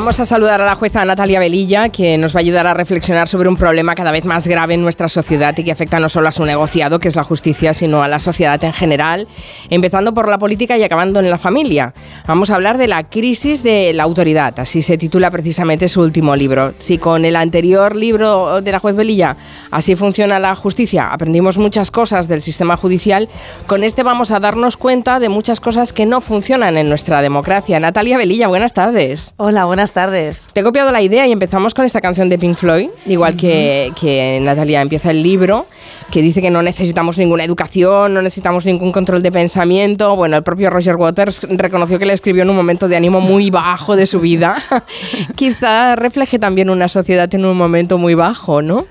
Vamos a saludar a la jueza Natalia Velilla, que nos va a ayudar a reflexionar sobre un problema cada vez más grave en nuestra sociedad y que afecta no solo a su negociado, que es la justicia, sino a la sociedad en general, empezando por la política y acabando en la familia. Vamos a hablar de la crisis de la autoridad, así se titula precisamente su último libro. Si con el anterior libro de la juez Velilla así funciona la justicia, aprendimos muchas cosas del sistema judicial, con este vamos a darnos cuenta de muchas cosas que no funcionan en nuestra democracia. Natalia Velilla, buenas tardes. Hola, buenas tardes. Te he copiado la idea y empezamos con esta canción de Pink Floyd, igual que, que Natalia empieza el libro, que dice que no necesitamos ninguna educación, no necesitamos ningún control de pensamiento. Bueno, el propio Roger Waters reconoció que escribió en un momento de ánimo muy bajo de su vida. Quizá refleje también una sociedad en un momento muy bajo, ¿no?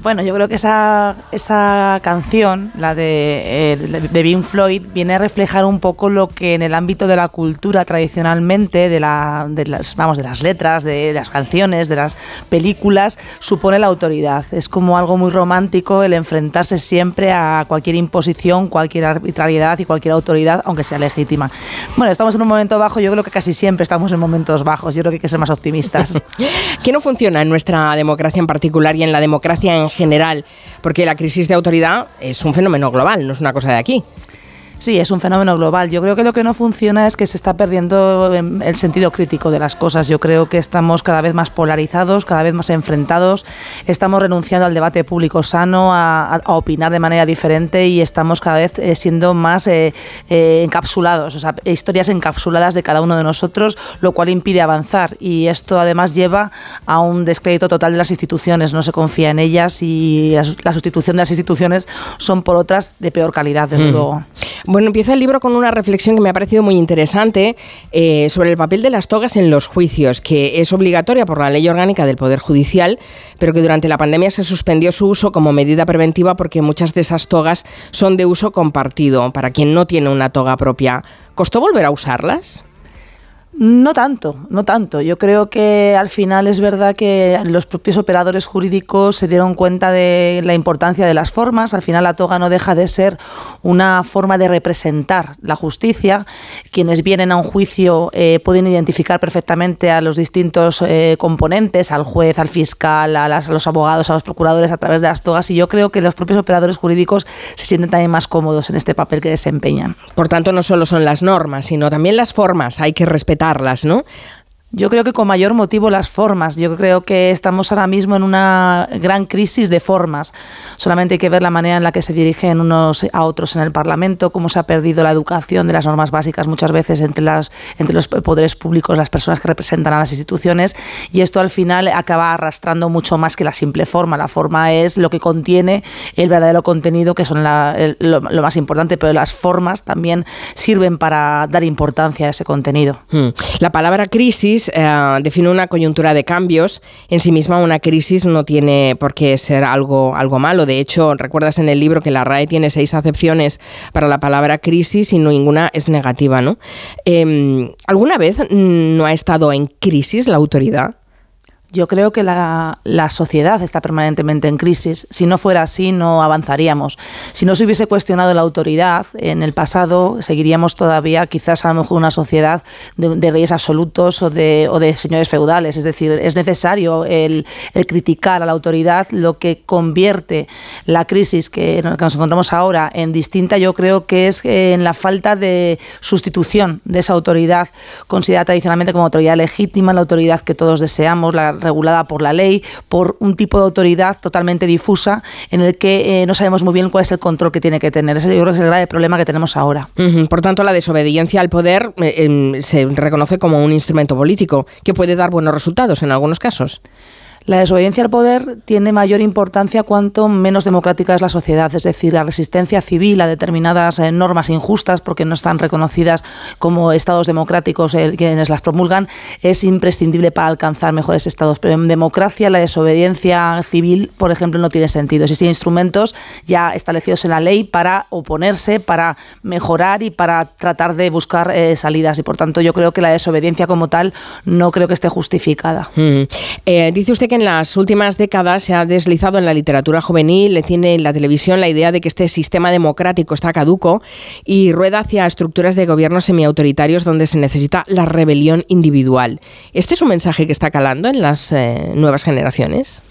Bueno, yo creo que esa, esa canción, la de, eh, de Pink Floyd, viene a reflejar un poco lo que en el ámbito de la cultura tradicionalmente, de, la, de, las, vamos, de las letras, de las canciones, de las películas, supone la autoridad. Es como algo muy romántico el enfrentarse siempre a cualquier imposición, cualquier arbitrariedad y cualquier autoridad, aunque sea legítima. Bueno, estamos en un momento bajo, yo creo que casi siempre estamos en momentos bajos, yo creo que hay que ser más optimistas. ¿Qué no funciona en nuestra democracia en particular y en la democracia en general, porque la crisis de autoridad es un fenómeno global, no es una cosa de aquí. Sí, es un fenómeno global. Yo creo que lo que no funciona es que se está perdiendo em, el sentido crítico de las cosas. Yo creo que estamos cada vez más polarizados, cada vez más enfrentados, estamos renunciando al debate público sano, a, opinar de manera diferente y estamos cada vez eh, siendo más eh, eh, encapsulados, o sea, historias encapsuladas de cada uno de nosotros, lo cual impide avanzar. Y esto además lleva a un descrédito total de las instituciones, no se confía en ellas y la, sustitución de las instituciones son por otras de peor calidad, desde mm. luego. Bueno, empieza el libro con una reflexión que me ha parecido muy interesante eh, sobre el papel de las togas en los juicios, que es obligatoria por la ley orgánica del Poder Judicial, pero que durante la pandemia se suspendió su uso como medida preventiva porque muchas de esas togas son de uso compartido para quien no tiene una toga propia. ¿Costó volver a usarlas? No tanto, no tanto. Yo creo que al final es verdad que los propios operadores jurídicos se dieron cuenta de la importancia de las formas. Al final la toga no deja de ser una forma de representar la justicia. Quienes vienen a un juicio eh, pueden identificar perfectamente a los distintos eh, componentes, al juez, al fiscal, a, los abogados, a los procuradores a través de las togas. Y yo creo que los propios operadores jurídicos se sienten también más cómodos en este papel que desempeñan. Por tanto, no solo son las normas, sino también las formas. Hay que respetar ¿no? Yo creo que con mayor motivo las formas. Yo creo que estamos ahora mismo en una gran crisis de formas. Solamente hay que ver la manera en la que se dirigen unos a otros en el Parlamento, cómo se ha perdido la educación de las normas básicas muchas veces entre, las, entre los poderes públicos, las personas que representan a las instituciones. Y esto al final acaba arrastrando mucho más que la simple forma. La forma es lo que contiene el verdadero contenido, que son lo, más importante, pero las formas también sirven para dar importancia a ese contenido. Hmm. La palabra crisis eh, define una coyuntura de cambios. En sí misma una crisis no tiene por qué ser algo, algo malo. De hecho, recuerdas en el libro que la RAE tiene seis acepciones para la palabra crisis y ninguna es negativa, ¿no? Em, ¿Alguna vez no ha estado en crisis la autoridad? Yo creo que la, sociedad está permanentemente en crisis. Si no fuera así, no avanzaríamos. Si no se hubiese cuestionado la autoridad en el pasado, seguiríamos todavía quizás a lo mejor una sociedad de, reyes absolutos o de, o de, señores feudales. Es decir, es necesario el, criticar a la autoridad lo que convierte la crisis que, que nos encontramos ahora en distinta. Yo creo que es en la falta de sustitución de esa autoridad considerada tradicionalmente como autoridad legítima, la autoridad que todos deseamos, la regulada por la ley, por un tipo de autoridad totalmente difusa en el que eh, no sabemos muy bien cuál es el control que tiene que tener. Ese yo creo que es el grave problema que tenemos ahora. Por tanto, la desobediencia al poder eh, em, se reconoce como un instrumento político que puede dar buenos resultados en algunos casos. La desobediencia al poder tiene mayor importancia cuanto menos democrática es la sociedad, es decir, la resistencia civil a determinadas eh, normas injustas porque no están reconocidas como estados democráticos eh, quienes las promulgan es imprescindible para alcanzar mejores estados. Pero en democracia la desobediencia civil, por ejemplo, no tiene sentido. Existen instrumentos ya establecidos en la ley para oponerse, para mejorar y para tratar de buscar eh, salidas. Y por tanto, yo creo que la desobediencia como tal no creo que esté justificada. Mm. dice usted que en las últimas décadas se ha deslizado en la literatura juvenil, le tiene en la televisión la idea de que este sistema democrático está caduco y rueda hacia estructuras de gobierno semiautoritarios donde se necesita la rebelión individual. ¿Este es un mensaje que está calando en las eh, nuevas generaciones?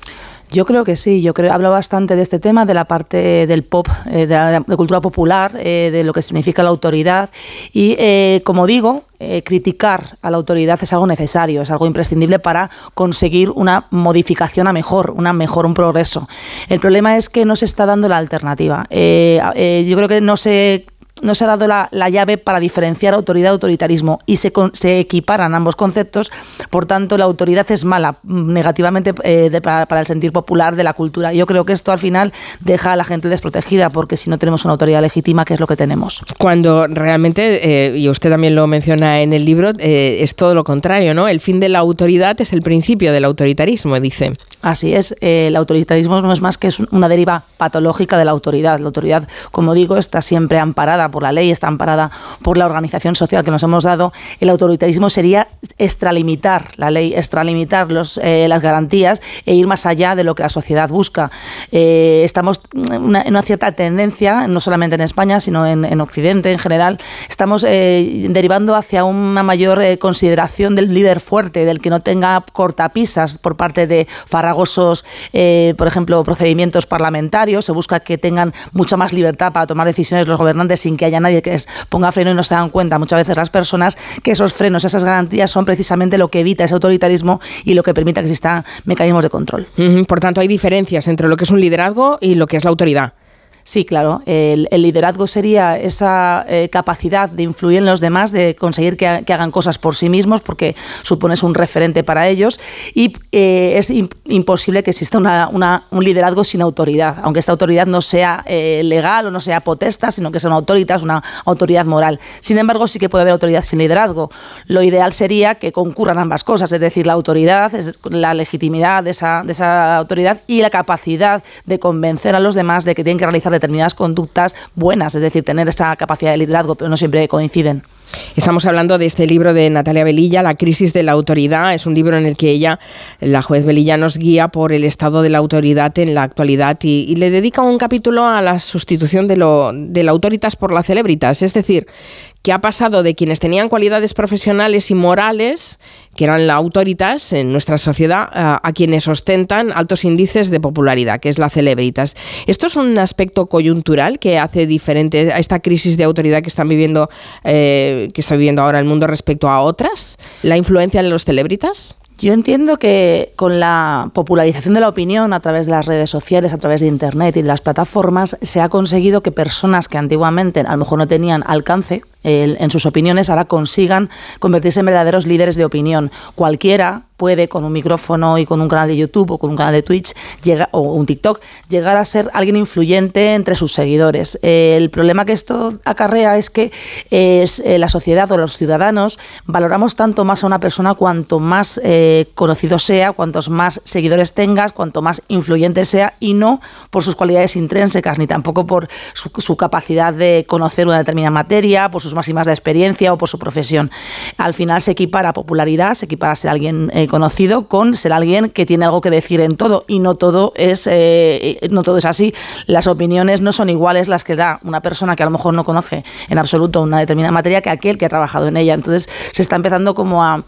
Yo creo que sí, yo creo, hablo bastante de este tema, de la parte del pop, eh, de la cultura popular, eh, de lo que significa la autoridad. Y eh, como digo, criticar a la autoridad es algo necesario, es algo imprescindible para conseguir una modificación a mejor, una mejor, un progreso. El problema es que no se está dando la alternativa. yo creo que no se no se ha dado la, llave para diferenciar autoridad y autoritarismo y se, se, equiparan ambos conceptos, por tanto la autoridad es mala mm, negativamente eh, para, el sentir popular de la cultura. Yo creo que esto al final deja a la gente desprotegida porque si no tenemos una autoridad legítima, ¿qué es lo que tenemos? Cuando realmente, eh, y usted también lo menciona en el libro, eh, es todo lo contrario, ¿no? El fin de la autoridad es el principio del autoritarismo, dice. Así es, el autoritarismo no es más que una deriva patológica de la autoridad. La autoridad, como digo, está siempre amparada por la ley, está amparada por la organización social que nos hemos dado, el autoritarismo sería extralimitar la ley, extralimitar los, eh, las garantías e ir más allá de lo que la sociedad busca. Eh, estamos en una, cierta tendencia, no solamente en España, sino en, Occidente en general, estamos eh, derivando hacia una mayor consideración del líder fuerte, del que no tenga cortapisas por parte de farragosos, por ejemplo, procedimientos parlamentarios. Se busca que tengan mucha más libertad para tomar decisiones los gobernantes sin que haya nadie que les ponga freno y no se dan cuenta muchas veces las personas que esos frenos, esas garantías son precisamente lo que evita ese autoritarismo y lo que permite que existan mecanismos de control. Por tanto, hay diferencias entre lo que es un liderazgo y lo que es la autoridad. Sí, claro. El, liderazgo sería esa eh, capacidad de influir en los demás, de conseguir que, hagan cosas por sí mismos, porque supones un referente para ellos. Y eh, es imposible que exista un liderazgo sin autoridad, aunque esta autoridad no sea eh, legal o no sea potesta, sino que sea una autoridad, una autoridad moral. Sin embargo, sí que puede haber autoridad sin liderazgo. Lo ideal sería que concurran ambas cosas, es decir, la autoridad, la legitimidad de esa, de esa autoridad y la capacidad de convencer a los demás de que tienen que realizar determinadas conductas buenas, es decir, tener esa capacidad de liderazgo, pero no siempre coinciden. Estamos hablando de este libro de Natalia Velilla, La crisis de la autoridad. Es un libro en el que ella, la juez Velilla, nos guía por el estado de la autoridad en la actualidad y, le dedica un capítulo a la sustitución de, lo, de la autoritas por la celebritas. Es decir, que ha pasado de quienes tenían cualidades profesionales y morales, que eran la autoritas en nuestra sociedad, a, quienes ostentan altos índices de popularidad, que es la celebritas. ¿Esto es un aspecto coyuntural que hace diferente a esta crisis de autoridad que están viviendo, eh, que está viviendo ahora el mundo respecto a otras? ¿La influencia de los celebritas? Yo entiendo que con la popularización de la opinión a través de las redes sociales, a través de Internet y de las plataformas, se ha conseguido que personas que antiguamente a lo mejor no tenían alcance en sus opiniones ahora consigan convertirse en verdaderos líderes de opinión. Cualquiera puede con un micrófono y con un canal de YouTube o con un canal de Twitch llega, o un TikTok llegar a ser alguien influyente entre sus seguidores. el problema que esto acarrea es que es, eh, la sociedad o los ciudadanos valoramos tanto más a una persona cuanto más eh, conocido sea, cuantos más seguidores tengas, cuanto más influyente sea y no por sus cualidades intrínsecas ni tampoco por su, su capacidad de conocer una determinada materia, por sus máximas de experiencia o por su profesión. Al final se equipara popularidad, se equipara ser alguien eh, conocido con ser alguien que tiene algo que decir en todo y no todo es eh, no todo es así. Las opiniones no son iguales las que da una persona que a lo mejor no conoce en absoluto una determinada materia que aquel que ha trabajado en ella. Entonces se está empezando como a,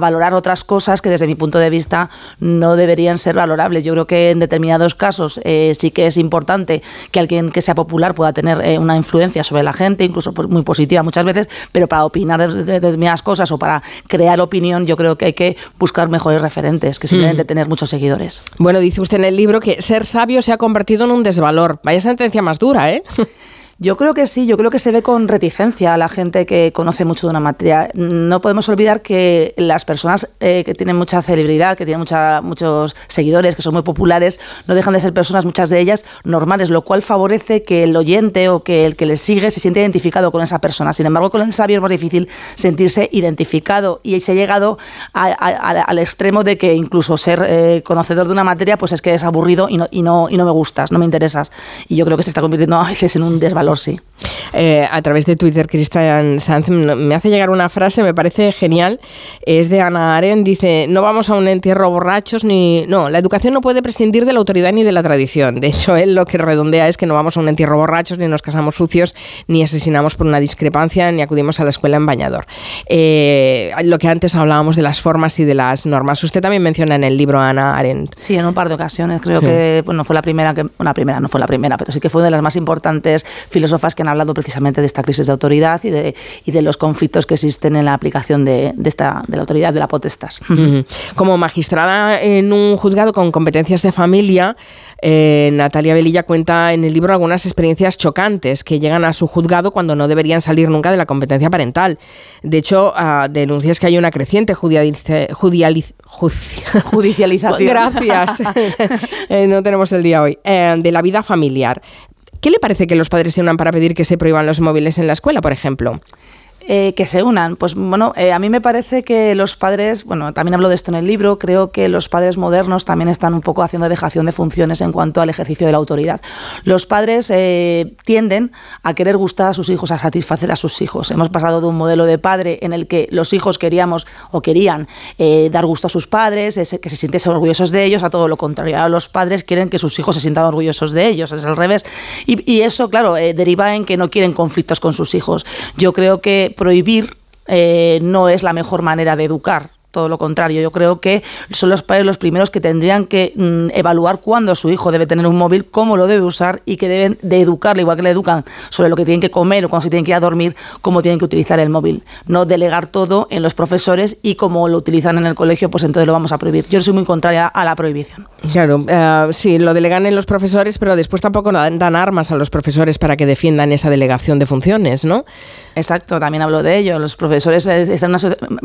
valorar otras cosas que desde mi punto de vista no deberían ser valorables. Yo creo que en determinados casos eh, sí que es importante que alguien que sea popular pueda tener una influencia sobre la gente, incluso muy positiva muchas veces, pero para opinar de, determinadas cosas o para crear opinión, yo creo que hay que buscar mejores referentes que simplemente mm. tener muchos seguidores. Bueno, dice usted en el libro que ser sabio se ha convertido en un desvalor. Vaya sentencia más dura, ¿eh? Yo creo que sí, yo creo que se ve con reticencia a la gente que conoce mucho de una materia. No podemos olvidar que las personas eh, que tienen mucha celebridad, que tienen mucha, muchos seguidores, que son muy populares, no dejan de ser personas, muchas de ellas, normales, lo cual favorece que el oyente o que el que les sigue se siente identificado con esa persona. Sin embargo, con el sabio es más difícil sentirse identificado y se ha llegado al extremo de que incluso ser eh, conocedor de una materia pues es que es aburrido y no, y, no, y no me gustas, no me interesas. Y yo creo que se está convirtiendo a veces en un desvalor, sí. Eh, a través de Twitter, Cristian Sanz me hace llegar una frase, me parece genial, es de Ana Aren, dice, no vamos a un entierro borrachos ni... No, la educación no puede prescindir de la autoridad ni de la tradición. De hecho, él lo que redondea es que no vamos a un entierro borrachos, ni nos casamos sucios, ni asesinamos por una discrepancia, ni acudimos a la escuela en bañador. Eh, lo que antes hablábamos de las formas y de las normas. Usted también menciona en el libro Ana Arendt. Sí, en un par de ocasiones. Creo que bueno, fue la primera, que, una primera, no fue la primera, pero sí que fue una de las más importantes filósofas que han hablado precisamente de esta crisis de autoridad y de, y de los conflictos que existen en la aplicación de, de esta, de la autoridad de la potestas. Como magistrada en un juzgado con competencias de familia, eh, Natalia Velilla cuenta en el libro algunas experiencias chocantes que llegan a su juzgado cuando no deberían salir nunca de la competencia parental. De hecho, uh, denuncias que hay una creciente judicialización. Gracias. Eh, no tenemos el día hoy. Eh, de la vida familiar. ¿Qué le parece que los padres se unan para pedir que se prohíban los móviles en la escuela, por ejemplo? Eh, que se unan. Pues bueno, eh, a mí me parece que los padres, bueno, también hablo de esto en el libro, creo que los padres modernos también están un poco haciendo dejación de funciones en cuanto al ejercicio de la autoridad. Los padres eh, tienden a querer gustar a sus hijos, a satisfacer a sus hijos. Hemos pasado de un modelo de padre en el que los hijos queríamos o querían dar gusto a sus padres, que se sintiesen orgullosos de ellos, a todo lo contrario. Ahora los padres quieren que sus hijos se sientan orgullosos de ellos, es al revés. Y, y eso, claro, deriva en que no quieren conflictos con sus hijos. Yo creo que prohibir eh, no es la mejor manera de educar todo lo contrario. Yo creo que son los padres los primeros que tendrían que mm, evaluar cuándo su hijo debe tener un móvil, cómo lo debe usar y que deben de educarle, igual que le educan sobre lo que tienen que comer o cuando se tienen que ir a dormir, cómo tienen que utilizar el móvil. No delegar todo en los profesores y como lo utilizan en el colegio, pues entonces lo vamos a prohibir. Yo soy muy contraria a la prohibición. Claro, uh, sí, lo delegan en los profesores, pero después tampoco dan armas a los profesores para que defiendan esa delegación de funciones, ¿no? Exacto, también hablo de ello. Los profesores, están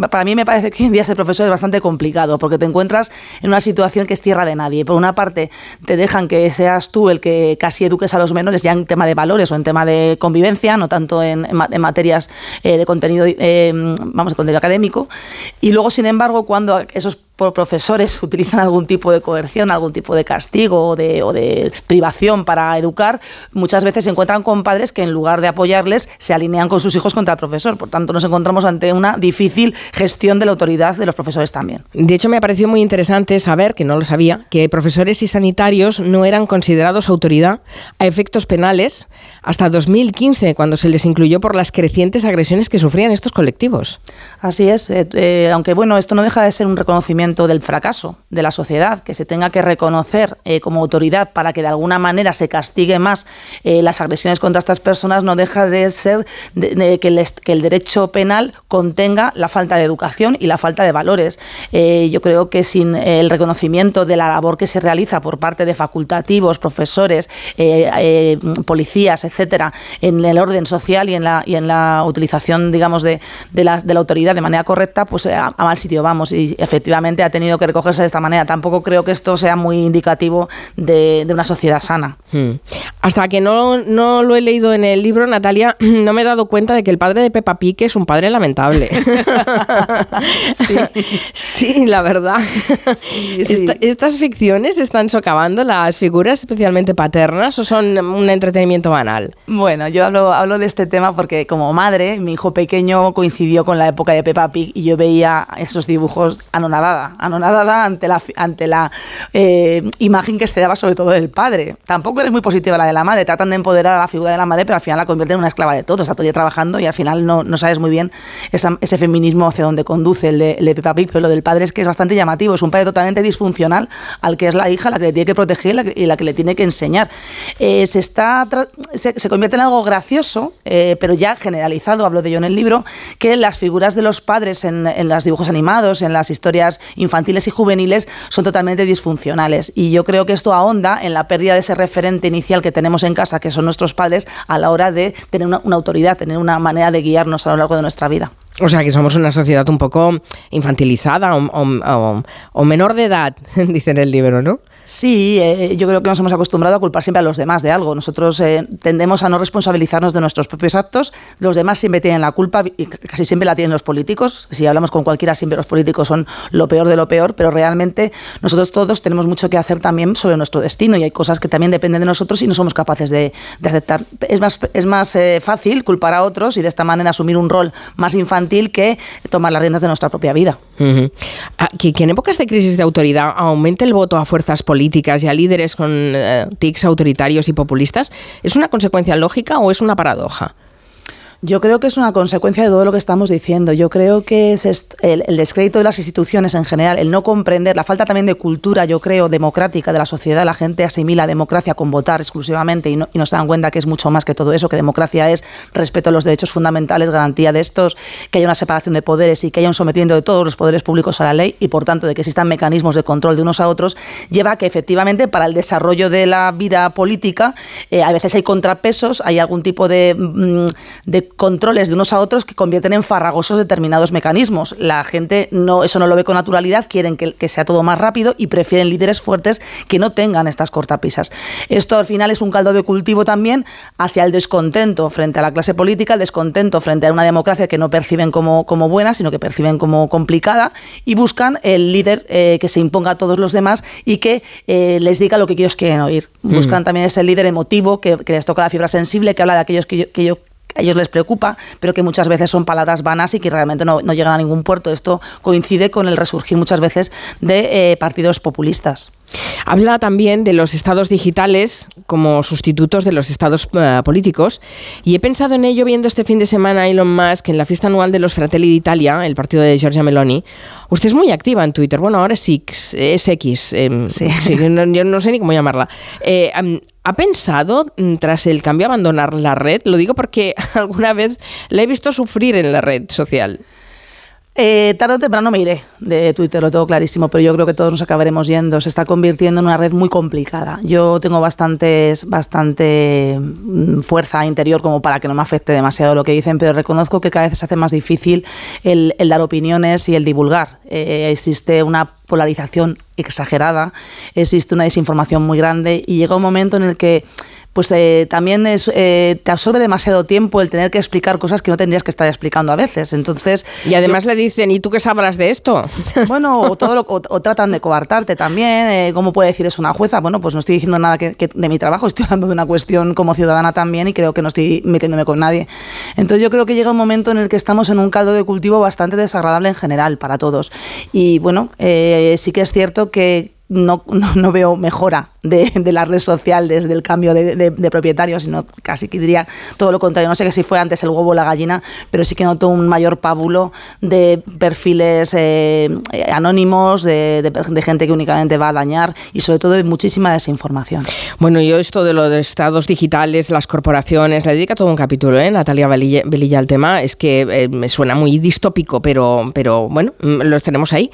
para mí me parece que hoy en día ser profesor es bastante complicado porque te encuentras en una situación que es tierra de nadie. Por una parte, te dejan que seas tú el que casi eduques a los menores ya en tema de valores o en tema de convivencia, no tanto en, materias eh, de contenido, eh, vamos, de contenido académico. Y luego, sin embargo, cuando esos por profesores utilizan algún tipo de coerción, algún tipo de castigo o de, o de, privación para educar, muchas veces se encuentran con padres que en lugar de apoyarles se alinean con sus hijos contra el profesor. Por tanto, nos encontramos ante una difícil gestión de la autoridad de los profesores también. De hecho, me ha parecido muy interesante saber, que no lo sabía, que profesores y sanitarios no eran considerados autoridad a efectos penales hasta 2015, cuando se les incluyó por las crecientes agresiones que sufrían estos colectivos. Así es, eh, eh, aunque bueno, esto no deja de ser un reconocimiento del fracaso de la sociedad, que se tenga que reconocer eh, como autoridad para que de alguna manera se castigue más eh, las agresiones contra estas personas, no deja de ser que, el, derecho penal contenga la falta de educación y la falta de valores. Eh, yo creo que sin el reconocimiento de la labor que se realiza por parte de facultativos, profesores, policías, etcétera, en el orden social y en la, y en la utilización, digamos, de, de, la, de la autoridad de manera correcta, pues a mal sitio vamos. Y efectivamente ha tenido que recogerse de esta manera. Tampoco creo que esto sea muy indicativo de, una sociedad sana. Hmm. Hasta que no, no, lo he leído en el libro, Natalia, no me he dado cuenta de que el padre de Peppa Pig es un padre lamentable. sí. sí. la verdad. ¿Estas ficciones están socavando las figuras especialmente paternas o son un entretenimiento banal? Bueno, yo hablo, hablo de este tema porque como madre, mi hijo pequeño coincidió con la época de Peppa Pig y yo veía esos dibujos anonadada anonadada, ante la, ante la eh, imagen que se daba sobre todo del padre. Tampoco eres muy positiva la de la madre, tratan de empoderar a la figura de la madre, pero al final la convierten en una esclava de todo, está todo día trabajando y al final no, no sabes muy bien ese feminismo hacia dónde conduce el de, el de Peppa Pig, pero lo del padre es que es bastante llamativo, es un padre totalmente disfuncional al que es la hija, la que le tiene que proteger y la que, le tiene que enseñar. Eh, se, está se, convierte en algo gracioso, eh, pero ya generalizado, hablo de ello en el libro, que las figuras de los padres en, en los dibujos animados, en las historias infantiles y juveniles son totalmente disfuncionales. Y yo creo que esto ahonda en la pérdida de ese referente inicial que tenemos en casa, que son nuestros padres, a la hora de tener una, autoridad, tener una manera de guiarnos a lo largo de nuestra vida. O sea, que somos una sociedad un poco infantilizada o, menor de edad, dice en el libro, ¿no? Sí, eh, yo creo que nos hemos acostumbrado a culpar siempre a los demás de algo. Nosotros eh, tendemos a no responsabilizarnos de nuestros propios actos. Los demás siempre tienen la culpa y casi siempre la tienen los políticos. Si hablamos con cualquiera, siempre los políticos son lo peor de lo peor, pero realmente nosotros todos tenemos mucho que hacer también sobre nuestro destino y hay cosas que también dependen de nosotros y no somos capaces de, aceptar. Es más, es más eh, fácil culpar a otros y de esta manera asumir un rol más infantil que tomar las riendas de nuestra propia vida. Ah, que, en épocas de crisis de autoridad aumente el voto a fuerzas políticas políticas y a líderes con eh, tics autoritarios y populistas, ¿es una consecuencia lógica o es una paradoja? Yo creo que es una consecuencia de todo lo que estamos diciendo. Yo creo que es el, descrédito de las instituciones en general, el no comprender, la falta también de cultura, yo creo, democrática de la sociedad. La gente asimila democracia con votar exclusivamente y no, y se dan cuenta que es mucho más que todo eso, que democracia es respeto a los derechos fundamentales, garantía de estos, que haya una separación de poderes y que haya un sometimiento de todos los poderes públicos a la ley y, por tanto, de que existan mecanismos de control de unos a otros, lleva a que efectivamente para el desarrollo de la vida política eh, a veces hay contrapesos, hay algún tipo de, mm, de controles de unos a otros que convierten en farragosos determinados mecanismos. La gente no, eso no lo ve con naturalidad, quieren que, que sea todo más rápido y prefieren líderes fuertes que no tengan estas cortapisas. Esto al final es un caldo de cultivo también hacia el descontento frente a la clase política, el descontento frente a una democracia que no perciben como, como buena, sino que perciben como complicada y buscan el líder eh, que se imponga a todos los demás y que eh, les diga lo que ellos quieren oír. Mm. Buscan también ese líder emotivo que, les toca la fibra sensible, que habla de aquellos que que yo a ellos les preocupa, pero que muchas veces son palabras vanas y que realmente no, llegan a ningún puerto. Esto coincide con el resurgir muchas veces de eh, partidos populistas. Habla también de los estados digitales como sustitutos de los estados eh, políticos y he pensado en ello viendo este fin de semana a Elon Musk en la fiesta anual de los Fratelli d'Italia, el partido de Giorgia Meloni. Usted es muy activa en Twitter, bueno, ahora es X, es X, em, sí. yo no sé ni cómo llamarla. Eh, ¿Ha pensado, mm, tras el cambio, abandonar la red? Lo digo porque alguna vez la he visto sufrir en la red social. Eh, tarde o temprano me iré de Twitter, lo tengo clarísimo, pero yo creo que todos nos acabaremos yendo. Se está convirtiendo en una red muy complicada. Yo tengo bastantes, bastante mm, fuerza interior como para que no me afecte demasiado lo que dicen, pero reconozco que cada vez se hace más difícil el, dar opiniones y el divulgar. Eh, existe una polarización exagerada, existe una desinformación muy grande y llega un momento en el que pues eh, también es, eh, te absorbe demasiado tiempo el tener que explicar cosas que no tendrías que estar explicando a veces. Entonces, y además le dicen, ¿y tú qué sabrás de esto? Bueno, o, todo o, tratan de coartarte también. Eh, ¿Cómo puede decir eso una jueza? Bueno, pues no estoy diciendo nada que, de mi trabajo, estoy hablando de una cuestión como ciudadana también y creo que no estoy metiéndome con nadie. Entonces yo creo que llega un momento en el que estamos en un caldo de cultivo bastante desagradable en general para todos. Y bueno, sí que es cierto que no, no, veo mejora de, la red social desde el cambio de, propietarios, sino casi que diría todo lo contrario. No sé si fue antes el huevo o la gallina, pero sí que noto un mayor pábulo de perfiles eh, anónimos, de, gente que únicamente va a dañar y sobre todo de muchísima desinformación. Bueno, yo esto de los estados digitales, las corporaciones, le dedica todo un capítulo, ¿eh? Natalia Belilla, al tema, es que eh, me suena muy distópico, pero, pero bueno, mm, los tenemos ahí.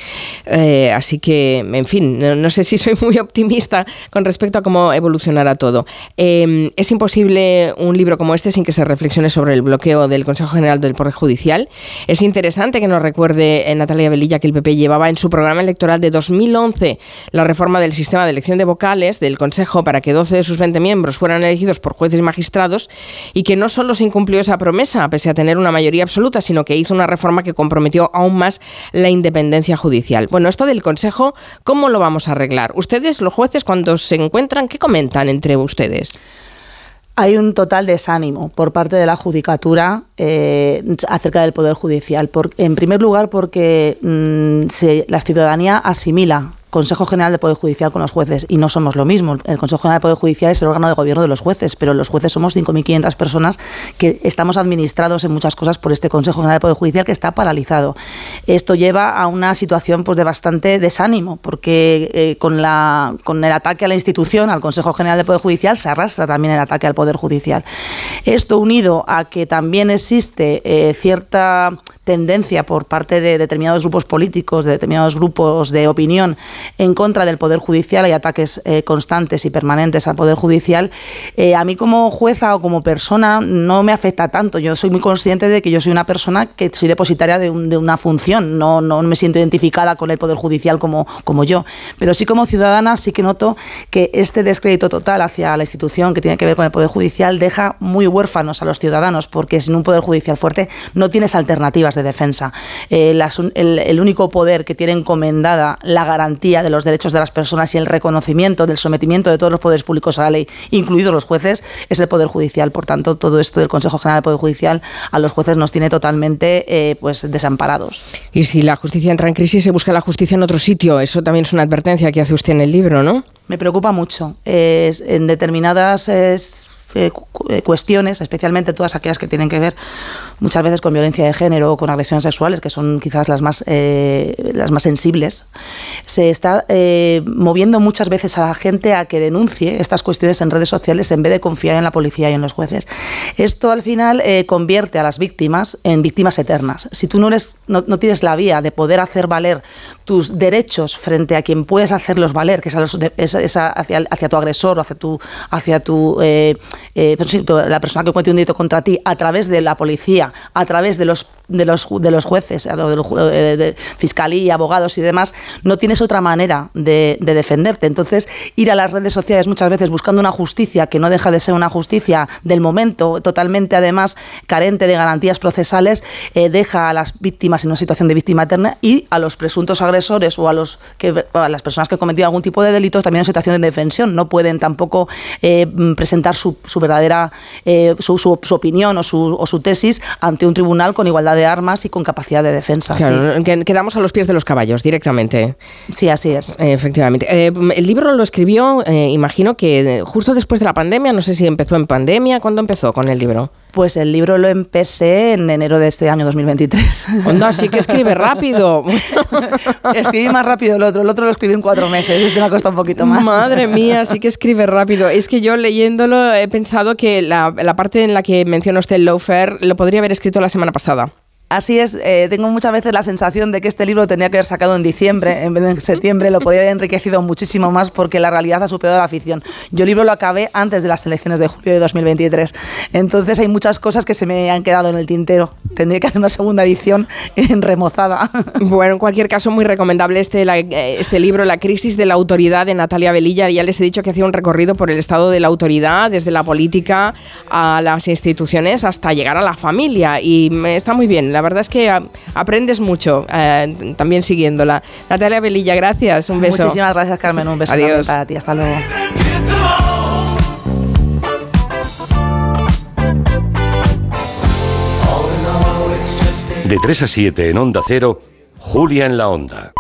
Eh, así que, en fin, no sé si soy muy optimista con respecto a cómo evolucionará todo. Em, es imposible un libro como este sin que se reflexione sobre el bloqueo del Consejo General del Poder Judicial. Es interesante que nos recuerde eh, Natalia Velilla que el PP llevaba en su programa electoral de 2011 la reforma del sistema de elección de vocales del Consejo para que 12 de sus 20 miembros fueran elegidos por jueces y magistrados y que no solo se incumplió esa promesa, pese a tener una mayoría absoluta, sino que hizo una reforma que comprometió aún más la independencia judicial. Bueno, esto del Consejo, ¿cómo lo vamos a arreglar? Ustedes, los jueces, cuando se encuentran, ¿qué comentan entre ustedes? Hay un total desánimo por parte de la judicatura eh, acerca del Poder Judicial. en primer lugar, porque mm, la ciudadanía asimila Consejo General de Poder Judicial con los jueces y no somos lo mismo. El Consejo General de Poder Judicial es el órgano de gobierno de los jueces, pero los jueces somos 5.500 personas que estamos administrados en muchas cosas por este Consejo General de Poder Judicial que está paralizado. Esto lleva a una situación pues, de bastante desánimo, porque eh, con, la, con el ataque a la institución, al Consejo General de Poder Judicial, se arrastra también el ataque al Poder Judicial. Esto unido a que también existe eh, cierta tendencia por parte de determinados grupos políticos, de determinados grupos de opinión en contra del Poder Judicial, hay ataques eh, constantes y permanentes al Poder Judicial, eh, a mí como jueza o como persona no me afecta tanto. Yo soy muy consciente de que yo soy una persona que soy depositaria de, una función, no, no me siento identificada con el Poder Judicial como, como yo, pero sí como ciudadana sí que noto que este descrédito total hacia la institución que tiene que ver con el Poder Judicial deja muy huérfanos a los ciudadanos, porque sin un Poder Judicial fuerte no tienes alternativas de defensa. Eh, el, único poder que tiene encomendada la garantía de los derechos de las personas y el reconocimiento del sometimiento de todos los poderes públicos a la ley, incluidos los jueces, es el Poder Judicial. Por tanto, todo esto del Consejo General del Poder Judicial a los jueces nos tiene totalmente eh, pues desamparados. Y si la justicia entra en crisis, se busca la justicia en otro sitio. Eso también es una advertencia que hace usted en el libro, ¿no? Me preocupa mucho. en determinadas eh, eh, cuestiones, especialmente todas aquellas que tienen que ver muchas veces con violencia de género o con agresiones sexuales, que son quizás las más, eh, las más sensibles, se está moviendo muchas veces a la gente a que denuncie estas cuestiones en redes sociales en vez de confiar en la policía y en los jueces. Esto al final convierte a las víctimas en víctimas eternas. Si tú no, eres, no, tienes la vía de poder hacer valer tus derechos frente a quien puedes hacerlos valer, que es, hacia, hacia, tu agresor o hacia tu, hacia tu la persona que comete un delito contra ti a través de la policía, a través de los de los, de los jueces, de, los, eh, de fiscalía, abogados y demás, no tienes otra manera de, defenderte. Entonces, ir a las redes sociales muchas veces buscando una justicia que no deja de ser una justicia del momento, totalmente además carente de garantías procesales, eh, deja a las víctimas en una situación de víctima eterna y a los presuntos agresores o a, los que, a las personas que han cometido algún tipo de delitos también en situación de defensión. No pueden tampoco presentar su, su verdadera eh, su, su, opinión o su, o su, tesis ante un tribunal con igualdad de armas y con capacidad de defensa. Claro, quedamos a los pies de los caballos directamente. Sí, así es. efectivamente. Eh, el libro lo escribió, eh, imagino que justo después de la pandemia, no sé si empezó en pandemia, ¿cuándo empezó con el libro? Pues el libro lo empecé en enero de este año 2023. Onda, sí que escribe rápido. escribí más rápido el otro, el otro lo escribí en cuatro meses, este me ha costado un poquito más. Madre mía, sí que escribe rápido. Es que yo leyéndolo he pensado que la, la parte en la que menciona usted el lawfare lo podría haber escrito la semana pasada. Así es, eh, tengo muchas veces la sensación de que este libro tenía que haber sacado en diciembre en vez de en septiembre, lo podría haber enriquecido muchísimo más porque la realidad ha superado la ficción. Yo el libro lo acabé antes de las elecciones de julio de 2023, entonces hay muchas cosas que se me han quedado en el tintero. Tendría que hacer una segunda edición en remozada. Bueno, en cualquier caso, muy recomendable este, eh, este libro, La crisis de la autoridad de Natalia Velilla. Ya les he dicho que hacía un recorrido por el estado de la autoridad, desde la política a las instituciones hasta llegar a la familia y está muy bien verdad es que aprendes mucho eh, también siguiéndola. Natalia Velilla, gracias, un beso. Muchísimas gracias, Carmen, un beso Adiós. para ti, hasta luego. De 3 a 7 en Onda Cero, Julia en la Onda.